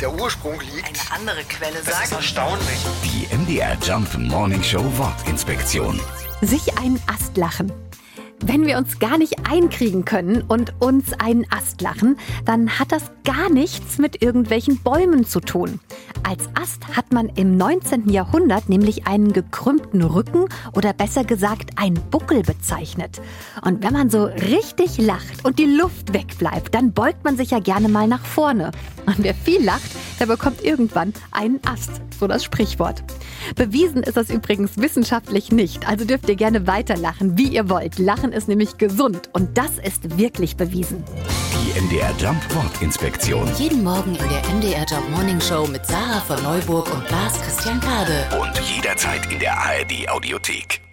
der Ursprung liegt. Eine andere Quelle Das ist sagt. erstaunlich. Die MDR Jump Morning Show Wortinspektion. Sich einen Ast lachen. Wenn wir uns gar nicht einkriegen können und uns einen Ast lachen, dann hat das gar nichts mit irgendwelchen Bäumen zu tun. Als Ast hat man im 19. Jahrhundert nämlich einen gekrümmten Rücken oder besser gesagt einen Buckel bezeichnet. Und wenn man so richtig lacht und die Luft wegbleibt, dann beugt man sich ja gerne mal nach vorne. Und wer viel lacht, der bekommt irgendwann einen Ast, so das Sprichwort. Bewiesen ist das übrigens wissenschaftlich nicht, also dürft ihr gerne weiterlachen, wie ihr wollt. Lachen ist nämlich gesund und das ist wirklich bewiesen. Die MDR Jump Wortinspektion. Jeden Morgen in der MDR Job Morning Show mit Sarah von Neuburg und Lars Christian Kade. Und jederzeit in der ARD Audiothek.